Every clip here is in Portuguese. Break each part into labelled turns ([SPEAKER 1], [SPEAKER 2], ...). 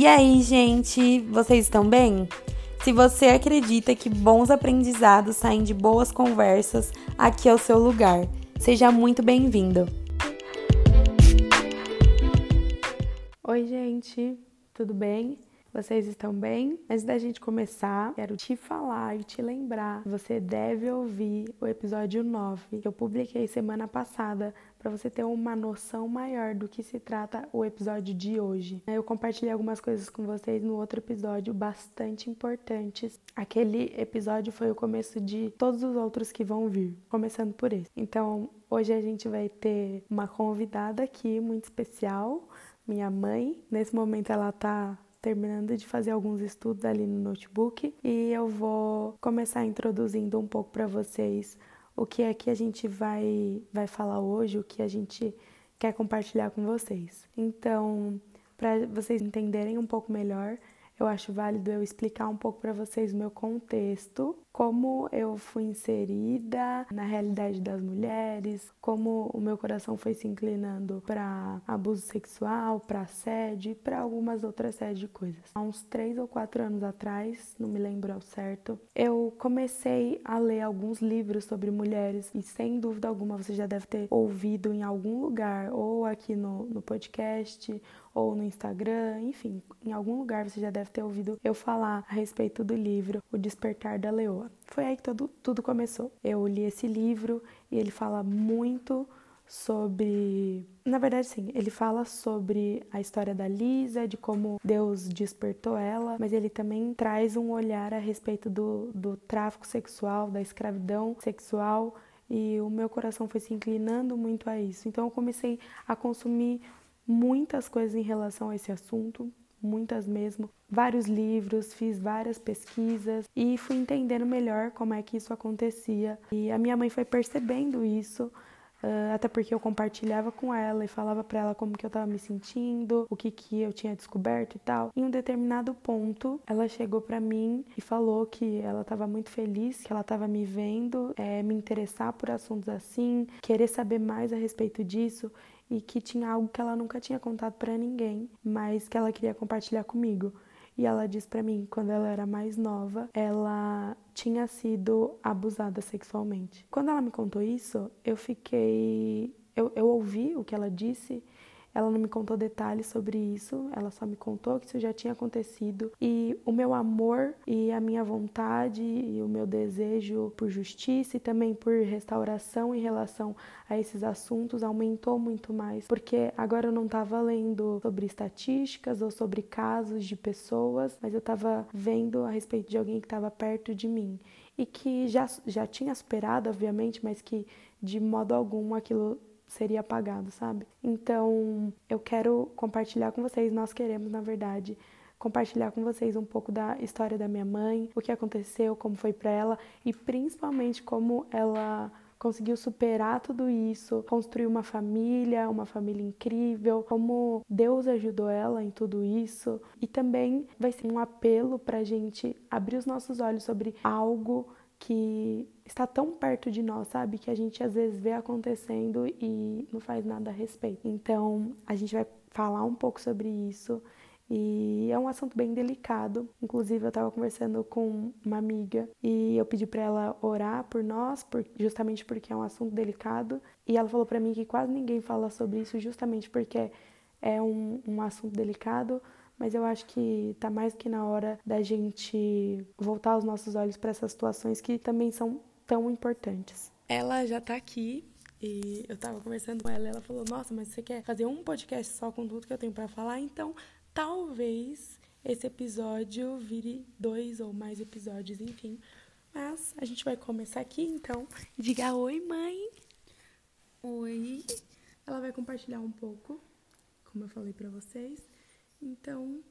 [SPEAKER 1] E aí, gente, vocês estão bem? Se você acredita que bons aprendizados saem de boas conversas, aqui é o seu lugar. Seja muito bem-vindo. Oi, gente, tudo bem? Vocês estão bem? Antes da gente começar, quero te falar e te lembrar você deve ouvir o episódio 9 que eu publiquei semana passada para você ter uma noção maior do que se trata o episódio de hoje. Eu compartilhei algumas coisas com vocês no outro episódio bastante importantes. Aquele episódio foi o começo de todos os outros que vão vir, começando por esse. Então, hoje a gente vai ter uma convidada aqui muito especial, minha mãe. Nesse momento ela tá terminando de fazer alguns estudos ali no notebook e eu vou começar introduzindo um pouco para vocês o que é que a gente vai vai falar hoje, o que a gente quer compartilhar com vocês. Então, para vocês entenderem um pouco melhor, eu acho válido eu explicar um pouco para vocês o meu contexto, como eu fui inserida na realidade das mulheres, como o meu coração foi se inclinando para abuso sexual, para assédio e para algumas outras séries de coisas. Há uns três ou quatro anos atrás, não me lembro ao certo, eu comecei a ler alguns livros sobre mulheres e sem dúvida alguma você já deve ter ouvido em algum lugar, ou aqui no, no podcast, ou no Instagram, enfim, em algum lugar você já deve ter ouvido eu falar a respeito do livro O Despertar da Leoa. Foi aí que tudo, tudo começou. Eu li esse livro e ele fala muito sobre. Na verdade, sim, ele fala sobre a história da Lisa, de como Deus despertou ela, mas ele também traz um olhar a respeito do, do tráfico sexual, da escravidão sexual, e o meu coração foi se inclinando muito a isso. Então, eu comecei a consumir muitas coisas em relação a esse assunto, muitas mesmo, vários livros, fiz várias pesquisas e fui entendendo melhor como é que isso acontecia. E a minha mãe foi percebendo isso, até porque eu compartilhava com ela e falava para ela como que eu estava me sentindo, o que que eu tinha descoberto e tal. Em um determinado ponto, ela chegou para mim e falou que ela estava muito feliz, que ela estava me vendo, é, me interessar por assuntos assim, querer saber mais a respeito disso e que tinha algo que ela nunca tinha contado para ninguém, mas que ela queria compartilhar comigo. E ela disse para mim, quando ela era mais nova, ela tinha sido abusada sexualmente. Quando ela me contou isso, eu fiquei. Eu, eu ouvi o que ela disse ela não me contou detalhes sobre isso, ela só me contou que isso já tinha acontecido. E o meu amor e a minha vontade e o meu desejo por justiça e também por restauração em relação a esses assuntos aumentou muito mais, porque agora eu não estava lendo sobre estatísticas ou sobre casos de pessoas, mas eu estava vendo a respeito de alguém que estava perto de mim. E que já, já tinha superado, obviamente, mas que de modo algum aquilo seria apagado, sabe? Então, eu quero compartilhar com vocês, nós queremos, na verdade, compartilhar com vocês um pouco da história da minha mãe, o que aconteceu, como foi para ela e principalmente como ela conseguiu superar tudo isso, construir uma família, uma família incrível, como Deus ajudou ela em tudo isso. E também vai ser um apelo para gente abrir os nossos olhos sobre algo que está tão perto de nós, sabe? Que a gente às vezes vê acontecendo e não faz nada a respeito. Então, a gente vai falar um pouco sobre isso. E é um assunto bem delicado. Inclusive, eu estava conversando com uma amiga e eu pedi para ela orar por nós, por, justamente porque é um assunto delicado. E ela falou para mim que quase ninguém fala sobre isso, justamente porque é um, um assunto delicado mas eu acho que tá mais que na hora da gente voltar os nossos olhos para essas situações que também são tão importantes. Ela já tá aqui e eu tava conversando com ela e ela falou: "Nossa, mas você quer fazer um podcast só com tudo que eu tenho para falar? Então, talvez esse episódio vire dois ou mais episódios, enfim. Mas a gente vai começar aqui, então. Diga oi, mãe. Oi. Ela vai compartilhar um pouco, como eu falei para vocês. Então,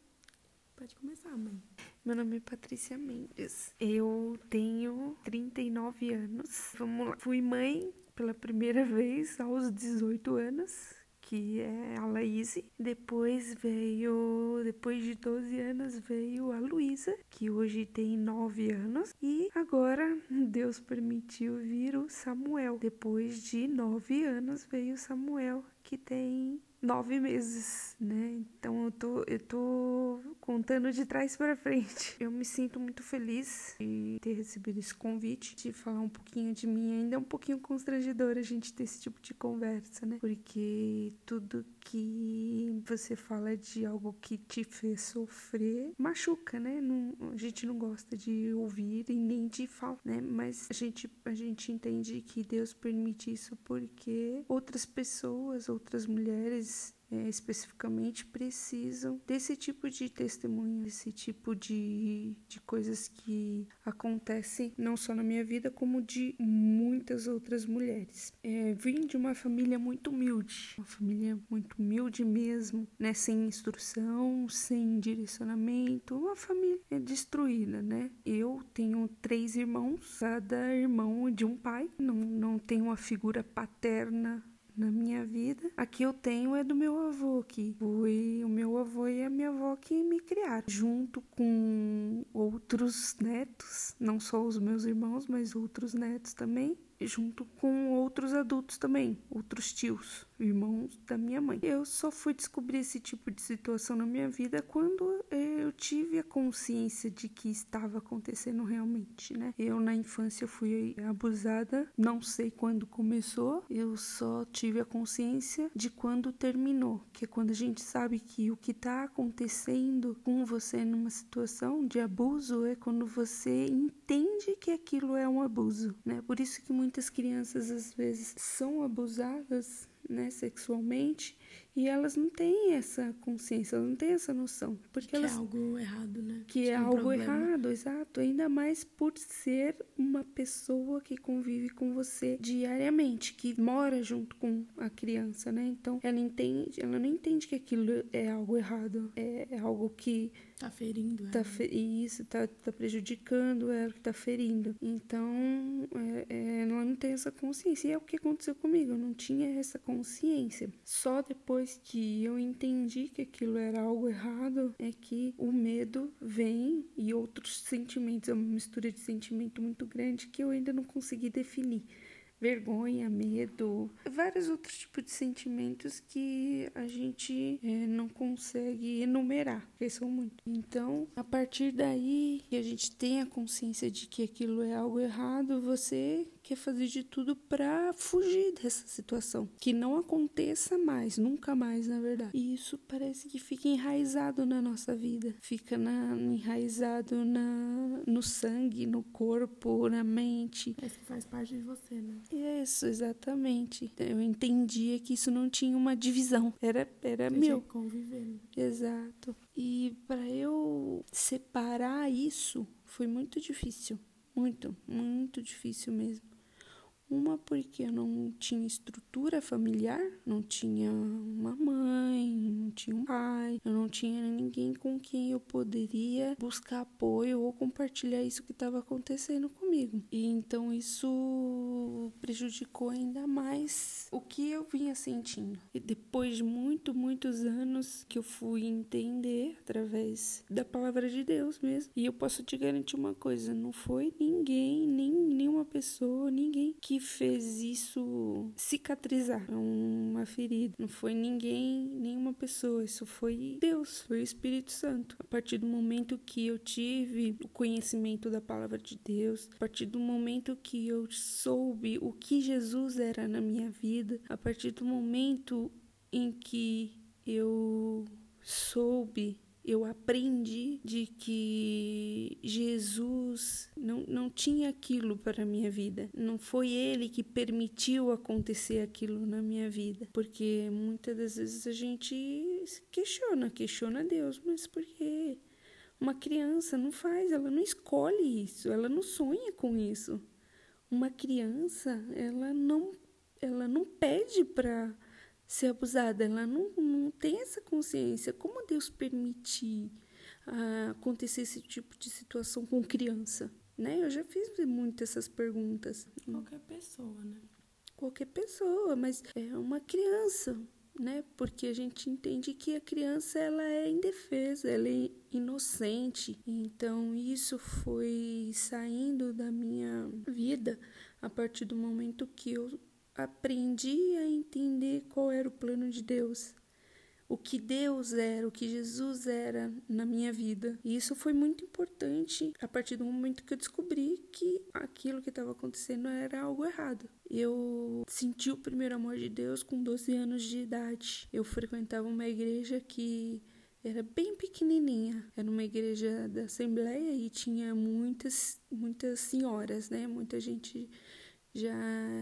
[SPEAKER 1] pode começar, mãe.
[SPEAKER 2] Meu nome é Patrícia Mendes. Eu tenho 39 anos. Vamos lá. Fui mãe pela primeira vez aos 18 anos, que é a Laíse. Depois veio, depois de 12 anos, veio a Luísa, que hoje tem 9 anos. E agora Deus permitiu vir o Samuel. Depois de 9 anos veio o Samuel, que tem nove meses, né? Então eu tô, eu tô contando de trás para frente. Eu me sinto muito feliz de ter recebido esse convite, de falar um pouquinho de mim. Ainda é um pouquinho constrangedor a gente ter esse tipo de conversa, né? Porque tudo que você fala de algo que te fez sofrer machuca, né? Não, a gente não gosta de ouvir e nem de falar, né? Mas a gente, a gente entende que Deus permite isso porque outras pessoas, outras mulheres é, especificamente precisam desse tipo de testemunho, desse tipo de, de coisas que acontecem não só na minha vida, como de muitas outras mulheres. É, vim de uma família muito humilde, uma família muito humilde mesmo, né? Sem instrução, sem direcionamento, uma família destruída, né? Eu tenho três irmãos, cada irmão de um pai, não, não tenho uma figura paterna na minha vida. A que eu tenho é do meu avô, que foi o meu avô e a minha avó que me criaram, junto com outros netos, não só os meus irmãos, mas outros netos também junto com outros adultos também, outros tios, irmãos da minha mãe. Eu só fui descobrir esse tipo de situação na minha vida quando eu tive a consciência de que estava acontecendo realmente, né? Eu na infância fui abusada, não sei quando começou, eu só tive a consciência de quando terminou, que é quando a gente sabe que o que está acontecendo com você numa situação de abuso é quando você entende que aquilo é um abuso, né? Por isso que muitas crianças às vezes são abusadas né, sexualmente e elas não têm essa consciência, elas não têm essa noção. Porque
[SPEAKER 1] que
[SPEAKER 2] elas,
[SPEAKER 1] é algo errado, né?
[SPEAKER 2] Que é, é um algo problema. errado, exato. Ainda mais por ser uma pessoa que convive com você diariamente, que mora junto com a criança, né? Então ela entende, ela não entende que aquilo é algo errado, é, é algo que
[SPEAKER 1] Tá ferindo
[SPEAKER 2] ela. Tá fe isso, tá, tá prejudicando ela, tá ferindo. Então, é, é, ela não tem essa consciência. E é o que aconteceu comigo, eu não tinha essa consciência. Só depois que eu entendi que aquilo era algo errado, é que o medo vem e outros sentimentos, é uma mistura de sentimento muito grande que eu ainda não consegui definir vergonha, medo, vários outros tipos de sentimentos que a gente é, não consegue enumerar, porque são muitos. Então, a partir daí que a gente tem a consciência de que aquilo é algo errado, você quer fazer de tudo para fugir dessa situação, que não aconteça mais, nunca mais, na verdade. E isso parece que fica enraizado na nossa vida, fica na, enraizado na, no sangue, no corpo, na mente.
[SPEAKER 1] Parece que faz parte de você, né?
[SPEAKER 2] Isso, exatamente. Eu entendia que isso não tinha uma divisão, era, era meu.
[SPEAKER 1] Convivendo.
[SPEAKER 2] Exato. E para eu separar isso foi muito difícil. Muito, muito difícil mesmo. Uma porque eu não tinha estrutura familiar, não tinha uma mãe, não tinha um pai, eu não tinha ninguém com quem eu poderia buscar apoio ou compartilhar isso que estava acontecendo comigo. E então isso prejudicou ainda mais o que eu vinha sentindo. E depois de muito, muitos anos que eu fui entender através da palavra de Deus mesmo. E eu posso te garantir uma coisa, não foi ninguém, nem nenhuma pessoa, ninguém que fez isso cicatrizar uma ferida. Não foi ninguém, nenhuma pessoa. Isso foi Deus, foi o Espírito Santo. A partir do momento que eu tive o conhecimento da palavra de Deus, a partir do momento que eu soube o que Jesus era na minha vida, a partir do momento em que eu soube eu aprendi de que Jesus não, não tinha aquilo para a minha vida. Não foi Ele que permitiu acontecer aquilo na minha vida. Porque muitas das vezes a gente questiona, questiona Deus, mas por quê? Uma criança não faz, ela não escolhe isso, ela não sonha com isso. Uma criança, ela não, ela não pede para ser abusada, ela não, não tem essa consciência. Como Deus permitir uh, acontecer esse tipo de situação com criança? Né? Eu já fiz muito essas perguntas.
[SPEAKER 1] Qualquer pessoa, né?
[SPEAKER 2] Qualquer pessoa, mas é uma criança, né? Porque a gente entende que a criança ela é indefesa, ela é inocente. Então isso foi saindo da minha vida a partir do momento que eu aprendi a entender qual era o plano de Deus. o que Deus era, o que Jesus era na minha vida. E isso foi muito importante a partir do momento que eu descobri que aquilo que estava acontecendo era algo errado. Eu senti o primeiro amor de Deus com 12 anos de idade. Eu frequentava uma igreja que era bem pequenininha. Era uma igreja da Assembleia e tinha muitas, muitas senhoras, né? Muita gente já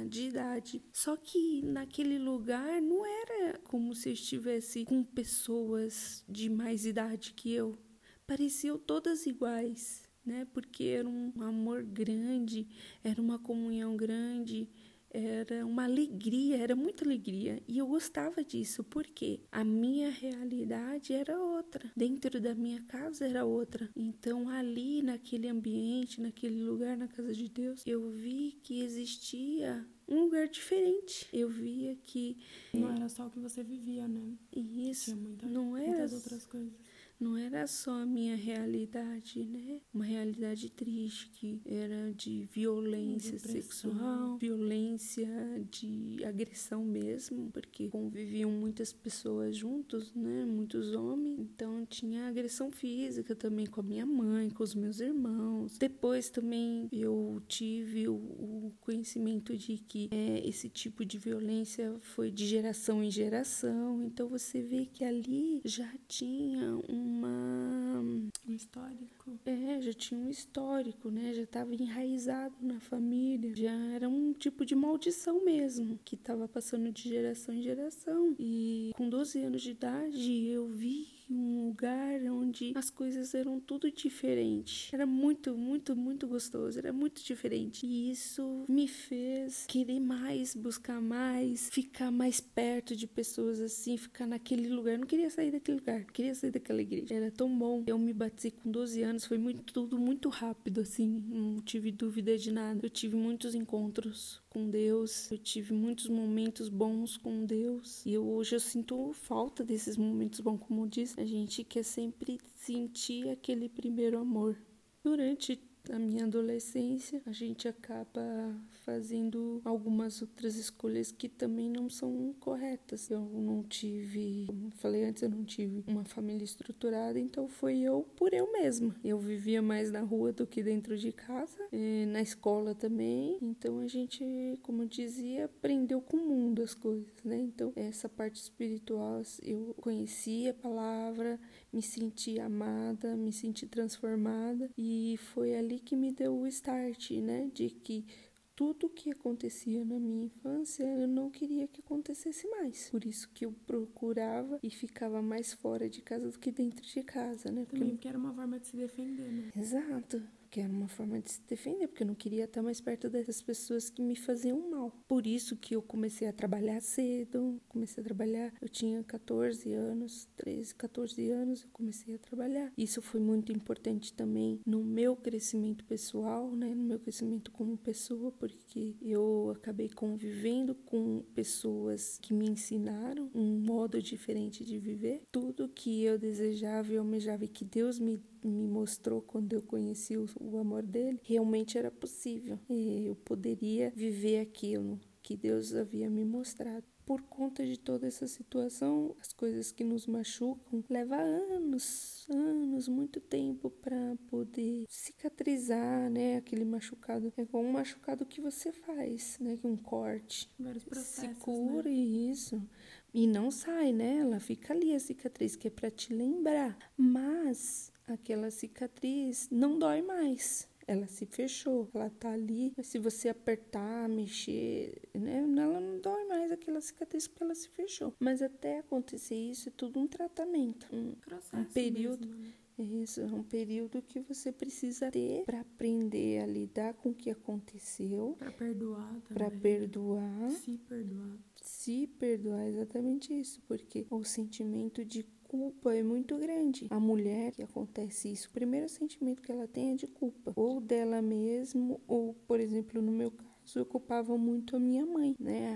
[SPEAKER 2] de idade. Só que naquele lugar não era como se eu estivesse com pessoas de mais idade que eu. Pareciam todas iguais, né? Porque era um amor grande, era uma comunhão grande era uma alegria, era muita alegria. E eu gostava disso, porque a minha realidade era outra, dentro da minha casa era outra. Então, ali, naquele ambiente, naquele lugar, na casa de Deus, eu vi que existia um lugar diferente. Eu via que.
[SPEAKER 1] Não era só o que você vivia, né?
[SPEAKER 2] Isso.
[SPEAKER 1] Tinha muita,
[SPEAKER 2] não era.
[SPEAKER 1] muitas outras coisas
[SPEAKER 2] não era só a minha realidade, né? Uma realidade triste que era de violência Depressão. sexual, violência de agressão mesmo, porque conviviam muitas pessoas juntos, né? Muitos homens. Então tinha agressão física também com a minha mãe, com os meus irmãos. Depois também eu tive o, o conhecimento de que é, esse tipo de violência foi de geração em geração. Então você vê que ali já tinha um uma
[SPEAKER 1] um histórico.
[SPEAKER 2] É, já tinha um histórico, né? Já estava enraizado na família. Já era um tipo de maldição mesmo, que estava passando de geração em geração. E com 12 anos de idade, eu vi um lugar onde as coisas eram tudo diferente. Era muito, muito, muito gostoso, era muito diferente. E isso me fez querer mais, buscar mais, ficar mais perto de pessoas assim, ficar naquele lugar. Eu não queria sair daquele lugar, queria sair daquela igreja. Era tão bom. Eu me batizei com 12 anos, foi muito, tudo muito rápido assim, não tive dúvida de nada. Eu tive muitos encontros com Deus, eu tive muitos momentos bons com Deus e eu, hoje eu sinto falta desses momentos bons, como eu disse, a gente quer sempre sentir aquele primeiro amor. Durante a minha adolescência, a gente acaba fazendo algumas outras escolhas que também não são corretas. Eu não tive, como falei antes, eu não tive uma família estruturada, então foi eu por eu mesma. Eu vivia mais na rua do que dentro de casa, na escola também. Então a gente, como eu dizia, aprendeu com o mundo as coisas, né? Então essa parte espiritual, eu conhecia a palavra, me senti amada, me senti transformada e foi ali que me deu o start, né? De que tudo que acontecia na minha infância eu não queria que acontecesse mais. Por isso que eu procurava e ficava mais fora de casa do que dentro de casa, né?
[SPEAKER 1] Porque Também porque era uma forma de se defender, né?
[SPEAKER 2] Exato que era uma forma de se defender, porque eu não queria estar mais perto dessas pessoas que me faziam mal. Por isso que eu comecei a trabalhar cedo, comecei a trabalhar, eu tinha 14 anos, 13, 14 anos, eu comecei a trabalhar. Isso foi muito importante também no meu crescimento pessoal, né, no meu crescimento como pessoa, porque eu acabei convivendo com pessoas que me ensinaram um modo diferente de viver. Tudo que eu desejava e almejava e que Deus me me mostrou quando eu conheci o, o amor dele, realmente era possível. E eu poderia viver aquilo que Deus havia me mostrado. Por conta de toda essa situação, as coisas que nos machucam leva anos, anos, muito tempo para poder cicatrizar, né? Aquele machucado é como um machucado que você faz, né? Um corte.
[SPEAKER 1] Vários processos,
[SPEAKER 2] Se cura
[SPEAKER 1] né?
[SPEAKER 2] isso e não sai, né? Ela fica ali a cicatriz que é para te lembrar. Mas aquela cicatriz não dói mais. Ela se fechou, ela tá ali, mas se você apertar, mexer, né, ela não dói mais aquela cicatriz porque ela se fechou. Mas até acontecer isso é tudo um tratamento, um, um período.
[SPEAKER 1] Mesmo, né?
[SPEAKER 2] Isso, é um período que você precisa ter para aprender a lidar com o que aconteceu,
[SPEAKER 1] para perdoar também.
[SPEAKER 2] para perdoar,
[SPEAKER 1] se perdoar.
[SPEAKER 2] Se perdoar, exatamente isso, porque o sentimento de culpa é muito grande. A mulher que acontece isso, o primeiro sentimento que ela tem é de culpa, ou dela mesmo, ou, por exemplo, no meu caso, isso ocupava muito a minha mãe, né?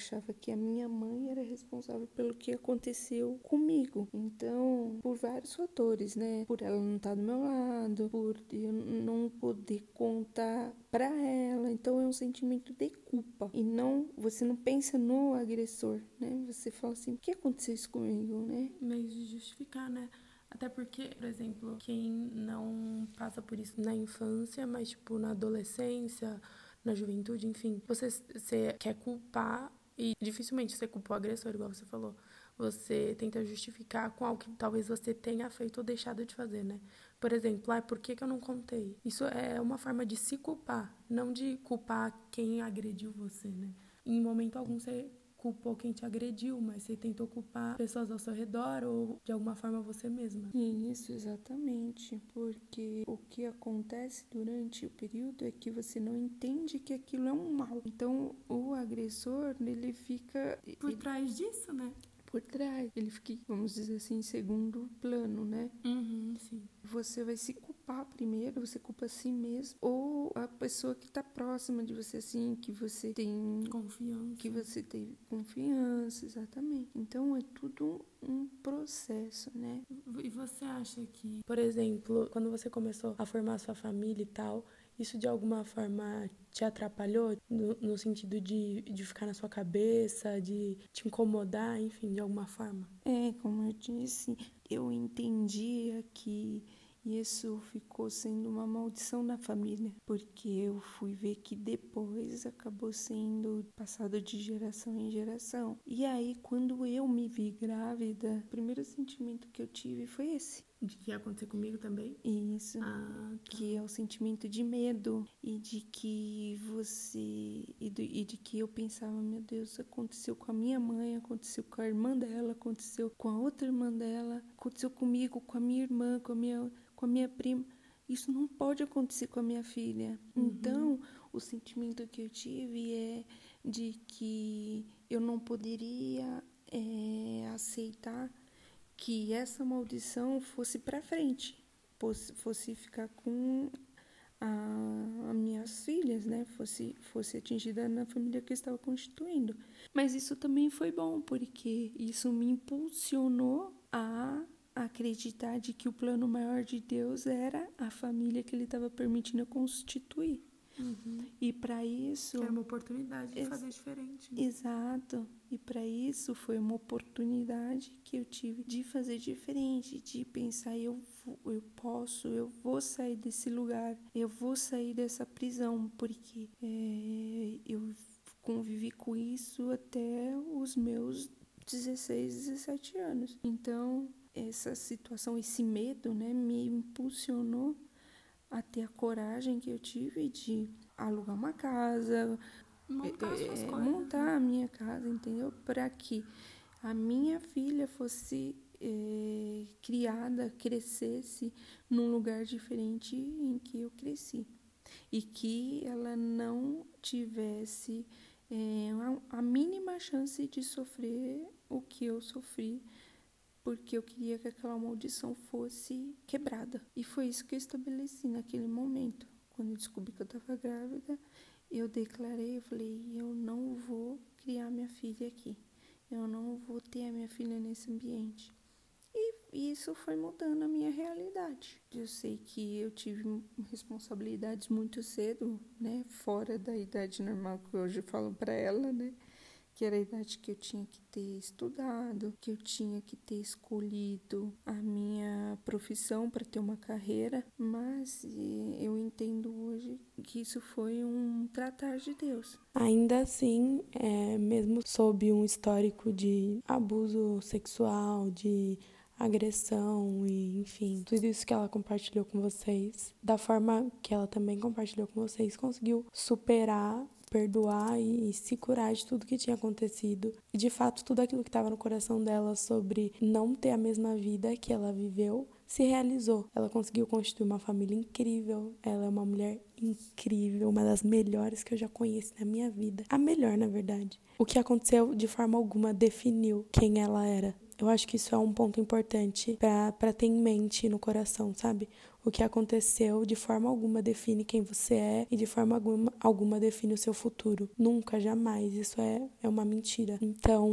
[SPEAKER 2] Achava que a minha mãe era responsável pelo que aconteceu comigo. Então, por vários fatores, né? Por ela não estar do meu lado, por eu não poder contar para ela. Então é um sentimento de culpa e não você não pensa no agressor, né? Você fala assim, o que aconteceu isso comigo, né?
[SPEAKER 1] Meio de justificar, né? Até porque, por exemplo, quem não passa por isso na infância, mas tipo na adolescência, na juventude, enfim, você, você quer culpar e dificilmente você culpa o agressor, igual você falou. Você tenta justificar com algo que talvez você tenha feito ou deixado de fazer, né? Por exemplo, ah, por que, que eu não contei? Isso é uma forma de se culpar, não de culpar quem agrediu você, né? Em momento algum você culpou quem te agrediu, mas você tentou culpar pessoas ao seu redor ou de alguma forma você mesma.
[SPEAKER 2] Isso, exatamente. Porque o que acontece durante o período é que você não entende que aquilo é um mal. Então, o agressor, ele fica.
[SPEAKER 1] Por
[SPEAKER 2] ele...
[SPEAKER 1] trás disso, né?
[SPEAKER 2] Por trás. Ele fica, vamos dizer assim, em segundo plano, né?
[SPEAKER 1] Uhum, sim.
[SPEAKER 2] Você vai se culpar primeiro, você culpa a si mesmo, ou a pessoa que está próxima de você, assim, que você tem
[SPEAKER 1] confiança.
[SPEAKER 2] Que você tem confiança, exatamente. Então é tudo um processo, né?
[SPEAKER 1] E você acha que, por exemplo, quando você começou a formar sua família e tal, isso de alguma forma te atrapalhou no, no, sentido de, de ficar na sua cabeça, de te incomodar, enfim, de alguma forma?
[SPEAKER 2] É, como eu disse, eu entendia que isso ficou sendo uma maldição na família, porque eu fui ver que depois acabou sendo passado de geração em geração. E aí, quando eu me vi grávida, o primeiro sentimento que eu tive foi esse.
[SPEAKER 1] De que ia acontecer comigo também?
[SPEAKER 2] Isso.
[SPEAKER 1] Ah,
[SPEAKER 2] tá. Que é o sentimento de medo e de que você. E, do, e de que eu pensava, meu Deus, aconteceu com a minha mãe, aconteceu com a irmã dela, aconteceu com a outra irmã dela, aconteceu comigo, com a minha irmã, com a minha com a minha prima. Isso não pode acontecer com a minha filha. Uhum. Então, o sentimento que eu tive é de que eu não poderia é, aceitar que essa maldição fosse para frente, fosse, ficar com as minhas filhas, né, fosse, fosse atingida na família que eu estava constituindo. Mas isso também foi bom, porque isso me impulsionou a acreditar de que o plano maior de Deus era a família que ele estava permitindo constituir.
[SPEAKER 1] Uhum.
[SPEAKER 2] E para isso.
[SPEAKER 1] Era uma oportunidade de fazer diferente. Né?
[SPEAKER 2] Exato. E para isso foi uma oportunidade que eu tive de fazer diferente, de pensar: eu, vou, eu posso, eu vou sair desse lugar, eu vou sair dessa prisão, porque é, eu convivi com isso até os meus 16, 17 anos. Então, essa situação, esse medo, né, me impulsionou a ter a coragem que eu tive de alugar uma casa,
[SPEAKER 1] montar, é,
[SPEAKER 2] montar né? a minha casa, entendeu? Para que a minha filha fosse é, criada, crescesse num lugar diferente em que eu cresci e que ela não tivesse é, a mínima chance de sofrer o que eu sofri porque eu queria que aquela maldição fosse quebrada. E foi isso que eu estabeleci naquele momento. Quando eu descobri que eu estava grávida, eu declarei, eu falei, eu não vou criar minha filha aqui. Eu não vou ter a minha filha nesse ambiente. E isso foi mudando a minha realidade. Eu sei que eu tive responsabilidades muito cedo, né, fora da idade normal que hoje falo para ela, né? Que era a idade que eu tinha que ter estudado, que eu tinha que ter escolhido a minha profissão para ter uma carreira, mas eu entendo hoje que isso foi um tratar de Deus.
[SPEAKER 1] Ainda assim, é, mesmo sob um histórico de abuso sexual, de agressão e enfim, tudo isso que ela compartilhou com vocês, da forma que ela também compartilhou com vocês, conseguiu superar perdoar e, se curar de tudo que tinha acontecido. E de fato, tudo aquilo que estava no coração dela sobre não ter a mesma vida que ela viveu se realizou. Ela conseguiu constituir uma família incrível. Ela é uma mulher incrível, uma das melhores que eu já conheci na minha vida. A melhor, na verdade. O que aconteceu de forma alguma definiu quem ela era. Eu acho que isso é um ponto importante para ter em mente no coração, sabe? O que aconteceu de forma alguma define quem você é e de forma alguma, alguma define o seu futuro. Nunca, jamais. Isso é, é uma mentira. Então,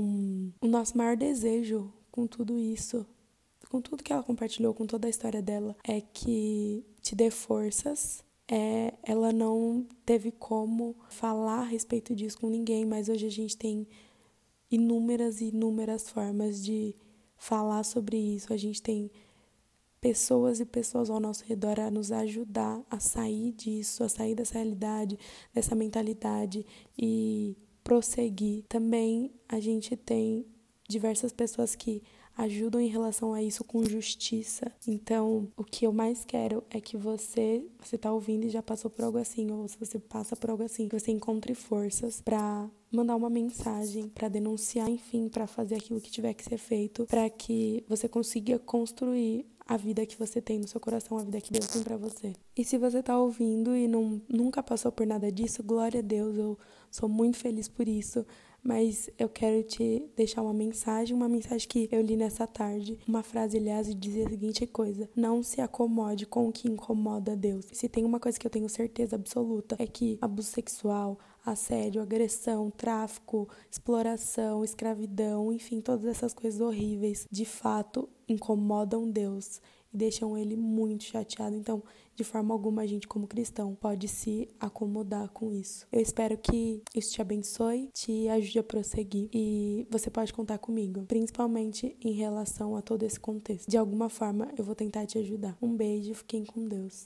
[SPEAKER 1] o nosso maior desejo com tudo isso, com tudo que ela compartilhou, com toda a história dela, é que te dê forças é, ela não teve como falar a respeito disso com ninguém, mas hoje a gente tem inúmeras e inúmeras formas de falar sobre isso. A gente tem pessoas e pessoas ao nosso redor a nos ajudar a sair disso, a sair dessa realidade, dessa mentalidade e prosseguir. Também a gente tem diversas pessoas que ajudam em relação a isso com justiça. Então, o que eu mais quero é que você, você tá ouvindo e já passou por algo assim, ou se você passa por algo assim, que você encontre forças para mandar uma mensagem, para denunciar, enfim, para fazer aquilo que tiver que ser feito, para que você consiga construir a vida que você tem no seu coração, a vida que Deus tem para você. E se você tá ouvindo e não, nunca passou por nada disso, glória a Deus, eu sou muito feliz por isso mas eu quero te deixar uma mensagem, uma mensagem que eu li nessa tarde. Uma frase, aliás, dizia a seguinte coisa: Não se acomode com o que incomoda Deus. Se tem uma coisa que eu tenho certeza absoluta é que abuso sexual, assédio, agressão, tráfico, exploração, escravidão, enfim, todas essas coisas horríveis, de fato incomodam Deus e deixam ele muito chateado. Então, de forma alguma, a gente, como cristão, pode se acomodar com isso. Eu espero que isso te abençoe, te ajude a prosseguir e você pode contar comigo, principalmente em relação a todo esse contexto. De alguma forma, eu vou tentar te ajudar. Um beijo, fiquem com Deus.